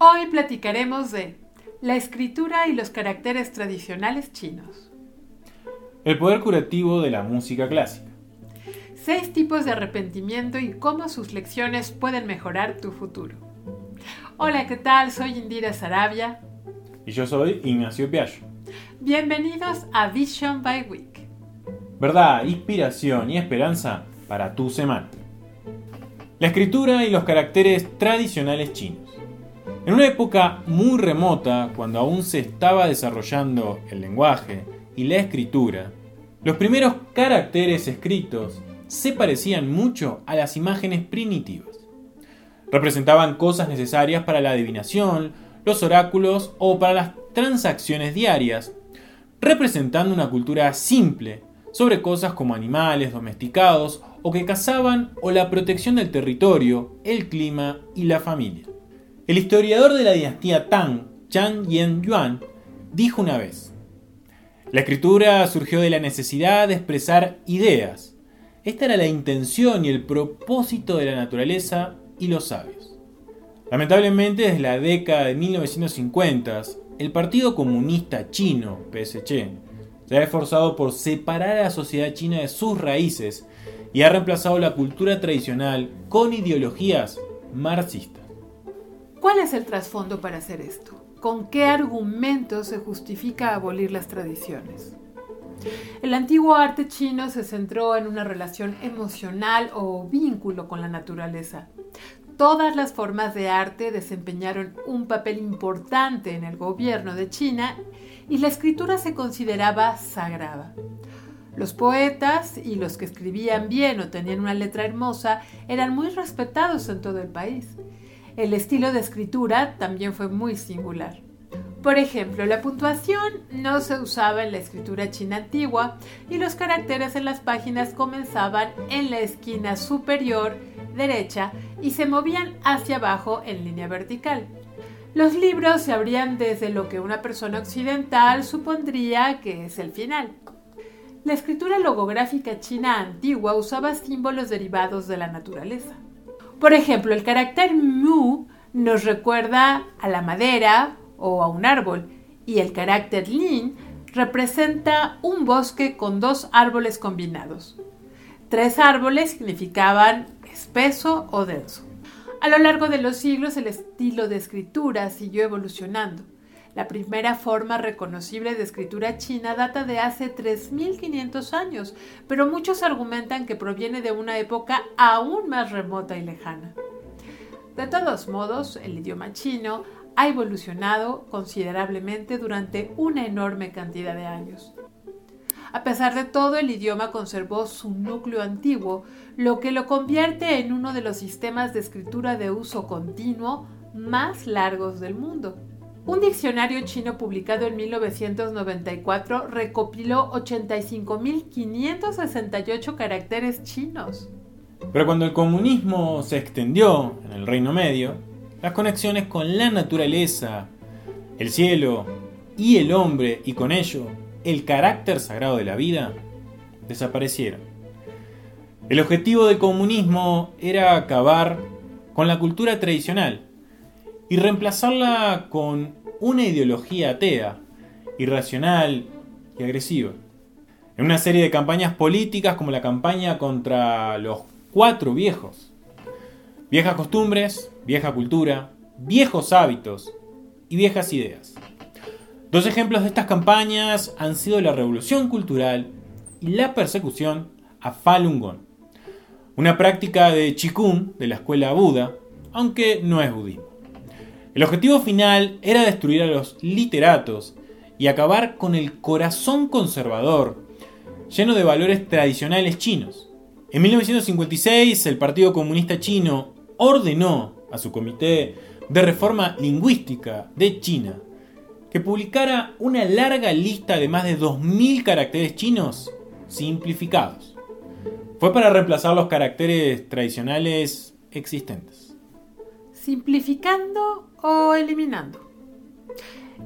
Hoy platicaremos de la escritura y los caracteres tradicionales chinos. El poder curativo de la música clásica. Seis tipos de arrepentimiento y cómo sus lecciones pueden mejorar tu futuro. Hola, ¿qué tal? Soy Indira Sarabia. Y yo soy Ignacio Piaggio. Bienvenidos a Vision by Week. Verdad, inspiración y esperanza para tu semana. La escritura y los caracteres tradicionales chinos. En una época muy remota, cuando aún se estaba desarrollando el lenguaje y la escritura, los primeros caracteres escritos se parecían mucho a las imágenes primitivas. Representaban cosas necesarias para la adivinación, los oráculos o para las transacciones diarias, representando una cultura simple sobre cosas como animales domesticados o que cazaban o la protección del territorio, el clima y la familia. El historiador de la dinastía Tang, Chang Yen Yuan, dijo una vez, la escritura surgió de la necesidad de expresar ideas. Esta era la intención y el propósito de la naturaleza y los sabios. Lamentablemente, desde la década de 1950, el Partido Comunista Chino, PSC, se ha esforzado por separar a la sociedad china de sus raíces y ha reemplazado la cultura tradicional con ideologías marxistas. ¿Cuál es el trasfondo para hacer esto? ¿Con qué argumentos se justifica abolir las tradiciones? El antiguo arte chino se centró en una relación emocional o vínculo con la naturaleza. Todas las formas de arte desempeñaron un papel importante en el gobierno de China y la escritura se consideraba sagrada. Los poetas y los que escribían bien o tenían una letra hermosa eran muy respetados en todo el país. El estilo de escritura también fue muy singular. Por ejemplo, la puntuación no se usaba en la escritura china antigua y los caracteres en las páginas comenzaban en la esquina superior derecha y se movían hacia abajo en línea vertical. Los libros se abrían desde lo que una persona occidental supondría que es el final. La escritura logográfica china antigua usaba símbolos derivados de la naturaleza. Por ejemplo, el carácter mu nos recuerda a la madera o a un árbol y el carácter lin representa un bosque con dos árboles combinados. Tres árboles significaban espeso o denso. A lo largo de los siglos el estilo de escritura siguió evolucionando. La primera forma reconocible de escritura china data de hace 3.500 años, pero muchos argumentan que proviene de una época aún más remota y lejana. De todos modos, el idioma chino ha evolucionado considerablemente durante una enorme cantidad de años. A pesar de todo, el idioma conservó su núcleo antiguo, lo que lo convierte en uno de los sistemas de escritura de uso continuo más largos del mundo. Un diccionario chino publicado en 1994 recopiló 85.568 caracteres chinos. Pero cuando el comunismo se extendió en el Reino Medio, las conexiones con la naturaleza, el cielo y el hombre y con ello el carácter sagrado de la vida desaparecieron. El objetivo del comunismo era acabar con la cultura tradicional y reemplazarla con una ideología atea, irracional y agresiva. En una serie de campañas políticas como la campaña contra los cuatro viejos. Viejas costumbres, vieja cultura, viejos hábitos y viejas ideas. Dos ejemplos de estas campañas han sido la revolución cultural y la persecución a Falun Gong, una práctica de Qigong de la escuela Buda, aunque no es budismo. El objetivo final era destruir a los literatos y acabar con el corazón conservador, lleno de valores tradicionales chinos. En 1956, el Partido Comunista Chino ordenó a su Comité de Reforma Lingüística de China que publicara una larga lista de más de 2.000 caracteres chinos simplificados. Fue para reemplazar los caracteres tradicionales existentes simplificando o eliminando.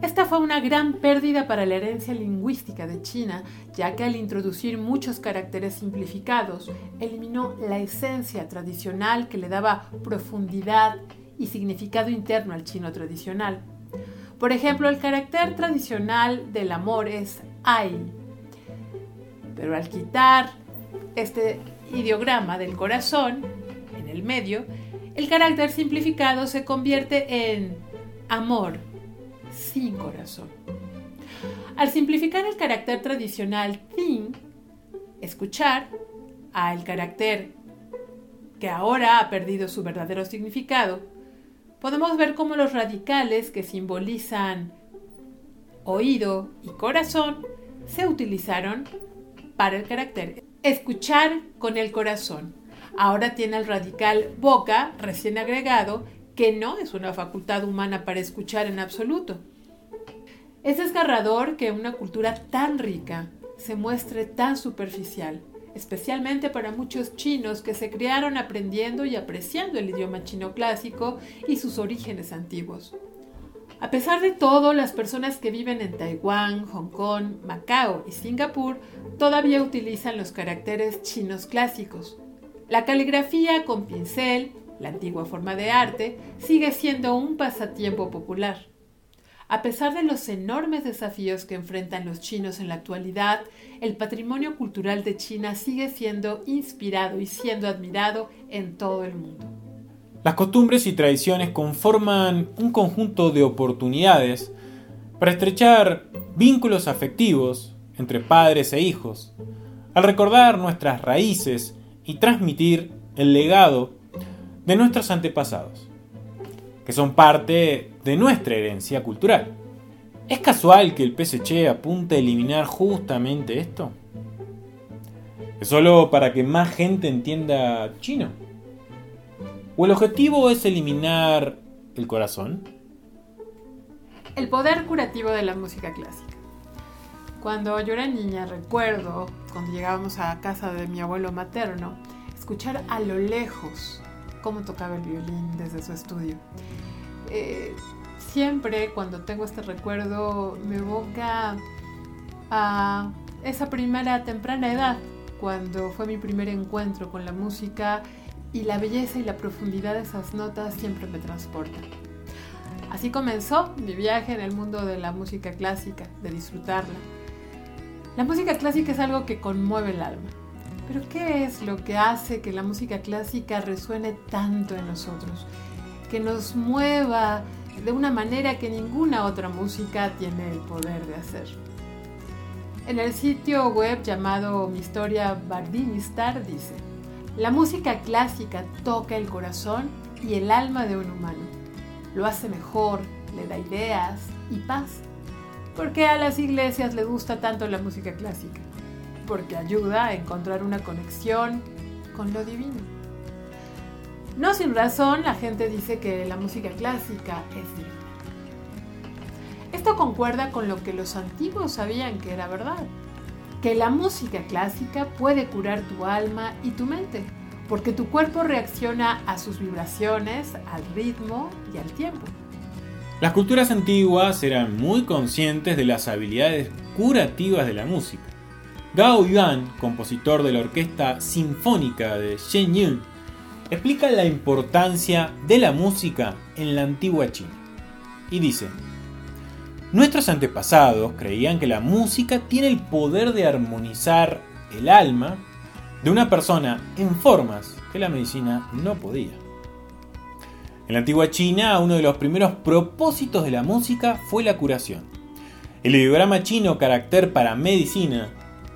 Esta fue una gran pérdida para la herencia lingüística de China, ya que al introducir muchos caracteres simplificados, eliminó la esencia tradicional que le daba profundidad y significado interno al chino tradicional. Por ejemplo, el carácter tradicional del amor es ai, pero al quitar este ideograma del corazón en el medio, el carácter simplificado se convierte en amor sin corazón. Al simplificar el carácter tradicional think, escuchar, al carácter que ahora ha perdido su verdadero significado, podemos ver cómo los radicales que simbolizan oído y corazón se utilizaron para el carácter escuchar con el corazón. Ahora tiene el radical boca recién agregado, que no es una facultad humana para escuchar en absoluto. Es desgarrador que una cultura tan rica se muestre tan superficial, especialmente para muchos chinos que se criaron aprendiendo y apreciando el idioma chino clásico y sus orígenes antiguos. A pesar de todo, las personas que viven en Taiwán, Hong Kong, Macao y Singapur todavía utilizan los caracteres chinos clásicos. La caligrafía con pincel, la antigua forma de arte, sigue siendo un pasatiempo popular. A pesar de los enormes desafíos que enfrentan los chinos en la actualidad, el patrimonio cultural de China sigue siendo inspirado y siendo admirado en todo el mundo. Las costumbres y tradiciones conforman un conjunto de oportunidades para estrechar vínculos afectivos entre padres e hijos, al recordar nuestras raíces y transmitir el legado de nuestros antepasados, que son parte de nuestra herencia cultural. ¿Es casual que el PSC apunte a eliminar justamente esto? ¿Es solo para que más gente entienda chino? ¿O el objetivo es eliminar el corazón? El poder curativo de la música clásica. Cuando yo era niña recuerdo, cuando llegábamos a casa de mi abuelo materno, escuchar a lo lejos cómo tocaba el violín desde su estudio. Eh, siempre cuando tengo este recuerdo me evoca a esa primera temprana edad, cuando fue mi primer encuentro con la música y la belleza y la profundidad de esas notas siempre me transportan. Así comenzó mi viaje en el mundo de la música clásica, de disfrutarla. La música clásica es algo que conmueve el alma. Pero ¿qué es lo que hace que la música clásica resuene tanto en nosotros? Que nos mueva de una manera que ninguna otra música tiene el poder de hacer. En el sitio web llamado Mi Historia Bardinistar dice, la música clásica toca el corazón y el alma de un humano. Lo hace mejor, le da ideas y paz. ¿Por qué a las iglesias les gusta tanto la música clásica? Porque ayuda a encontrar una conexión con lo divino. No sin razón, la gente dice que la música clásica es divina. Esto concuerda con lo que los antiguos sabían que era verdad que la música clásica puede curar tu alma y tu mente, porque tu cuerpo reacciona a sus vibraciones, al ritmo y al tiempo. Las culturas antiguas eran muy conscientes de las habilidades curativas de la música. Gao Yuan, compositor de la Orquesta Sinfónica de Shenyun, explica la importancia de la música en la antigua China. Y dice, Nuestros antepasados creían que la música tiene el poder de armonizar el alma de una persona en formas que la medicina no podía. En la antigua China, uno de los primeros propósitos de la música fue la curación. El ideograma chino carácter para medicina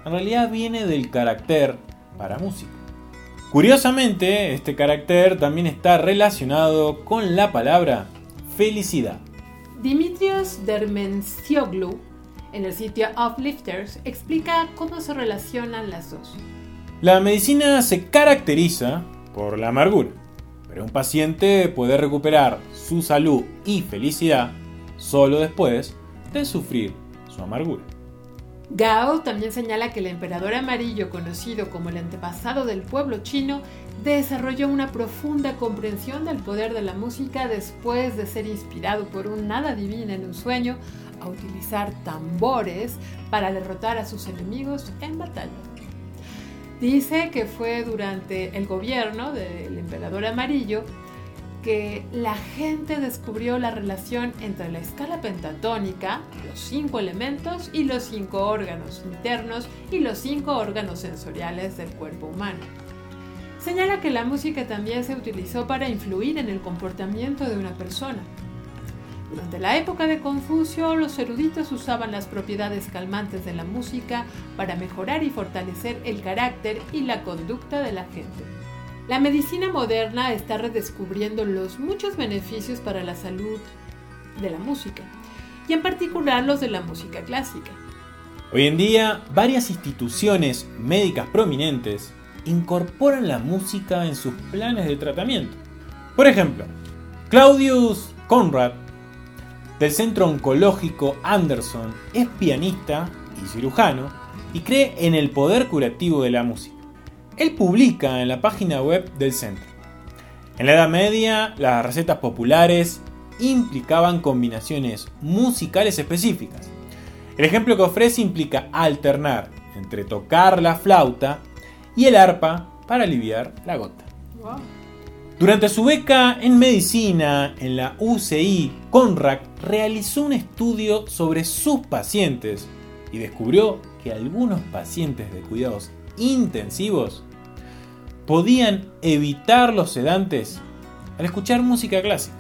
en realidad viene del carácter para música. Curiosamente, este carácter también está relacionado con la palabra felicidad. Dimitrios Dermencioglu, en el sitio Uplifters, explica cómo se relacionan las dos. La medicina se caracteriza por la amargura, pero un paciente puede recuperar su salud y felicidad solo después de sufrir su amargura. Gao también señala que el emperador amarillo, conocido como el antepasado del pueblo chino, desarrolló una profunda comprensión del poder de la música después de ser inspirado por un nada divino en un sueño a utilizar tambores para derrotar a sus enemigos en batalla. Dice que fue durante el gobierno del emperador amarillo que la gente descubrió la relación entre la escala pentatónica, los cinco elementos y los cinco órganos internos y los cinco órganos sensoriales del cuerpo humano. Señala que la música también se utilizó para influir en el comportamiento de una persona. Durante la época de Confucio, los eruditos usaban las propiedades calmantes de la música para mejorar y fortalecer el carácter y la conducta de la gente. La medicina moderna está redescubriendo los muchos beneficios para la salud de la música, y en particular los de la música clásica. Hoy en día, varias instituciones médicas prominentes incorporan la música en sus planes de tratamiento. Por ejemplo, Claudius Conrad, del Centro Oncológico Anderson, es pianista y cirujano y cree en el poder curativo de la música. Él publica en la página web del centro. En la Edad Media, las recetas populares implicaban combinaciones musicales específicas. El ejemplo que ofrece implica alternar entre tocar la flauta y el arpa para aliviar la gota. Durante su beca en medicina en la UCI, Conrad realizó un estudio sobre sus pacientes y descubrió que algunos pacientes de cuidados intensivos podían evitar los sedantes al escuchar música clásica.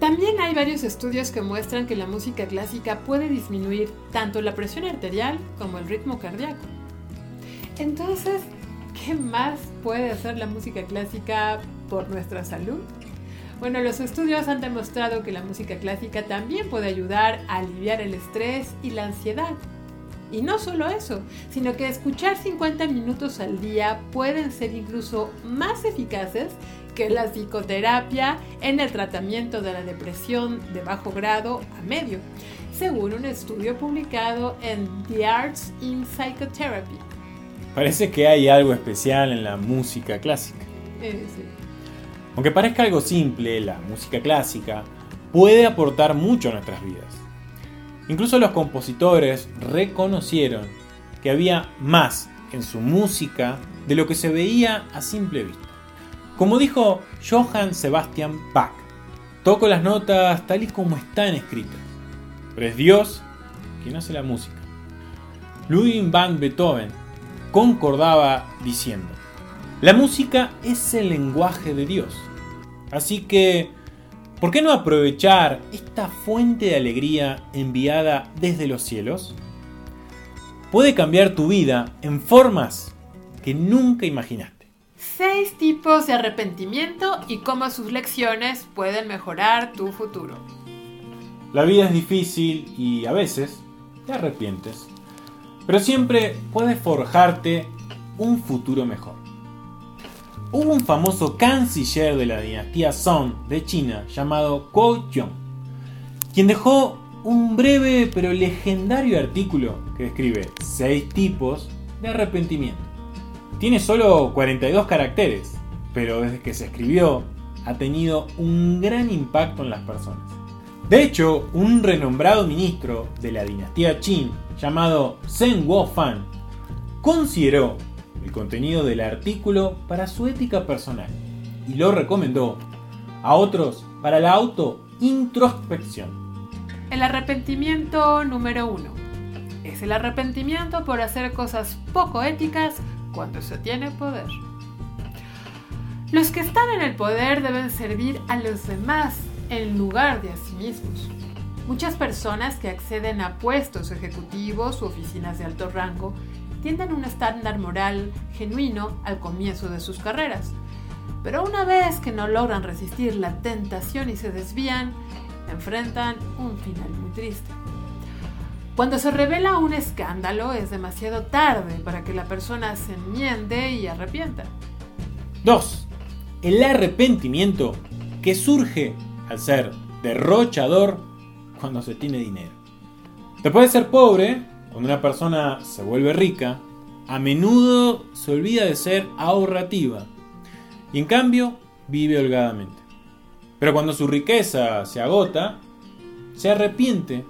También hay varios estudios que muestran que la música clásica puede disminuir tanto la presión arterial como el ritmo cardíaco. Entonces, ¿qué más puede hacer la música clásica por nuestra salud? Bueno, los estudios han demostrado que la música clásica también puede ayudar a aliviar el estrés y la ansiedad. Y no solo eso, sino que escuchar 50 minutos al día pueden ser incluso más eficaces que la psicoterapia en el tratamiento de la depresión de bajo grado a medio, según un estudio publicado en The Arts in Psychotherapy. Parece que hay algo especial en la música clásica. Eh, sí. Aunque parezca algo simple, la música clásica puede aportar mucho a nuestras vidas. Incluso los compositores reconocieron que había más en su música de lo que se veía a simple vista. Como dijo Johann Sebastian Bach, toco las notas tal y como están escritas, pero es Dios quien hace la música. Ludwig van Beethoven concordaba diciendo, la música es el lenguaje de Dios, así que ¿Por qué no aprovechar esta fuente de alegría enviada desde los cielos? Puede cambiar tu vida en formas que nunca imaginaste. Seis tipos de arrepentimiento y cómo sus lecciones pueden mejorar tu futuro. La vida es difícil y a veces te arrepientes, pero siempre puedes forjarte un futuro mejor. Hubo un famoso canciller de la dinastía Song de China llamado Kuo Yong, quien dejó un breve pero legendario artículo que describe 6 tipos de arrepentimiento. Tiene solo 42 caracteres, pero desde que se escribió ha tenido un gran impacto en las personas. De hecho, un renombrado ministro de la dinastía Qin llamado Zheng Guofan consideró el contenido del artículo para su ética personal y lo recomendó a otros para la auto-introspección. El arrepentimiento número uno es el arrepentimiento por hacer cosas poco éticas cuando se tiene poder. Los que están en el poder deben servir a los demás en lugar de a sí mismos. Muchas personas que acceden a puestos ejecutivos u oficinas de alto rango tienden un estándar moral genuino al comienzo de sus carreras. Pero una vez que no logran resistir la tentación y se desvían, enfrentan un final muy triste. Cuando se revela un escándalo es demasiado tarde para que la persona se enmiende y arrepienta. 2. El arrepentimiento que surge al ser derrochador cuando se tiene dinero. Te puede ser pobre cuando una persona se vuelve rica, a menudo se olvida de ser ahorrativa y en cambio vive holgadamente. Pero cuando su riqueza se agota, se arrepiente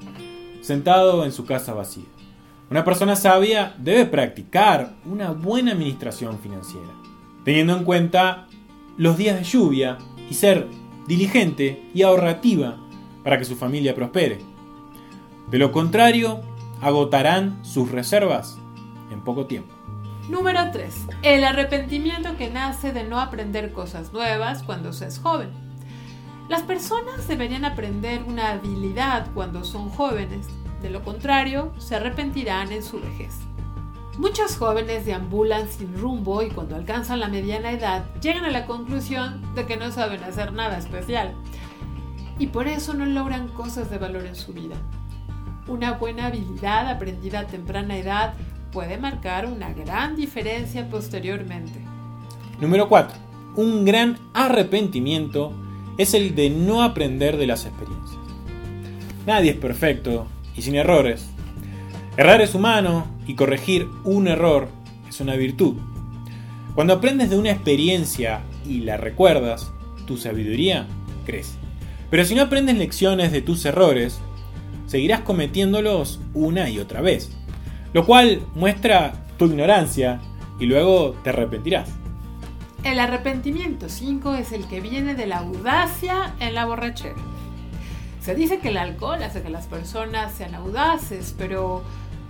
sentado en su casa vacía. Una persona sabia debe practicar una buena administración financiera, teniendo en cuenta los días de lluvia y ser diligente y ahorrativa para que su familia prospere. De lo contrario, agotarán sus reservas en poco tiempo. Número 3. El arrepentimiento que nace de no aprender cosas nuevas cuando se es joven. Las personas deberían aprender una habilidad cuando son jóvenes, de lo contrario, se arrepentirán en su vejez. Muchos jóvenes deambulan sin rumbo y cuando alcanzan la mediana edad llegan a la conclusión de que no saben hacer nada especial y por eso no logran cosas de valor en su vida. Una buena habilidad aprendida a temprana edad puede marcar una gran diferencia posteriormente. Número 4. Un gran arrepentimiento es el de no aprender de las experiencias. Nadie es perfecto y sin errores, Errar es humano y corregir un error es una virtud. Cuando aprendes de una experiencia y la recuerdas, tu sabiduría crece. Pero si no aprendes lecciones de tus errores, seguirás cometiéndolos una y otra vez, lo cual muestra tu ignorancia y luego te arrepentirás. El arrepentimiento 5 es el que viene de la audacia en la borrachera. Se dice que el alcohol hace que las personas sean audaces, pero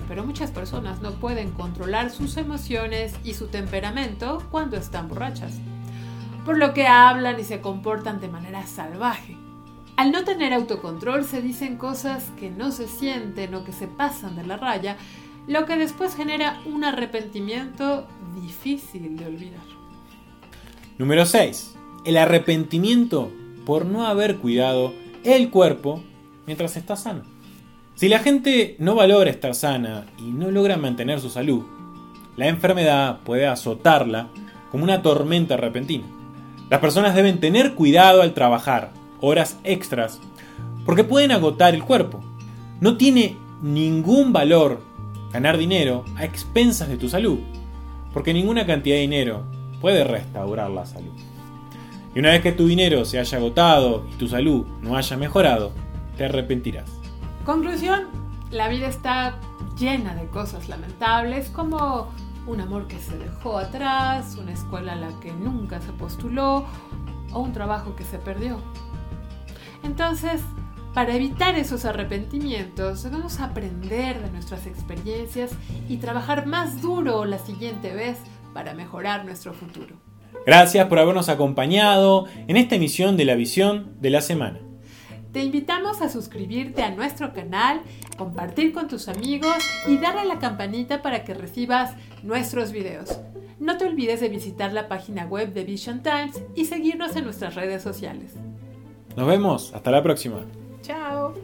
pero muchas personas no pueden controlar sus emociones y su temperamento cuando están borrachas, por lo que hablan y se comportan de manera salvaje. Al no tener autocontrol se dicen cosas que no se sienten o que se pasan de la raya, lo que después genera un arrepentimiento difícil de olvidar. Número 6. El arrepentimiento por no haber cuidado el cuerpo mientras está sano. Si la gente no valora estar sana y no logra mantener su salud, la enfermedad puede azotarla como una tormenta repentina. Las personas deben tener cuidado al trabajar horas extras porque pueden agotar el cuerpo. No tiene ningún valor ganar dinero a expensas de tu salud, porque ninguna cantidad de dinero puede restaurar la salud. Y una vez que tu dinero se haya agotado y tu salud no haya mejorado, te arrepentirás. Conclusión, la vida está llena de cosas lamentables como un amor que se dejó atrás, una escuela a la que nunca se postuló o un trabajo que se perdió. Entonces, para evitar esos arrepentimientos, debemos aprender de nuestras experiencias y trabajar más duro la siguiente vez para mejorar nuestro futuro. Gracias por habernos acompañado en esta emisión de la visión de la semana. Te invitamos a suscribirte a nuestro canal, compartir con tus amigos y darle a la campanita para que recibas nuestros videos. No te olvides de visitar la página web de Vision Times y seguirnos en nuestras redes sociales. Nos vemos, hasta la próxima. Chao.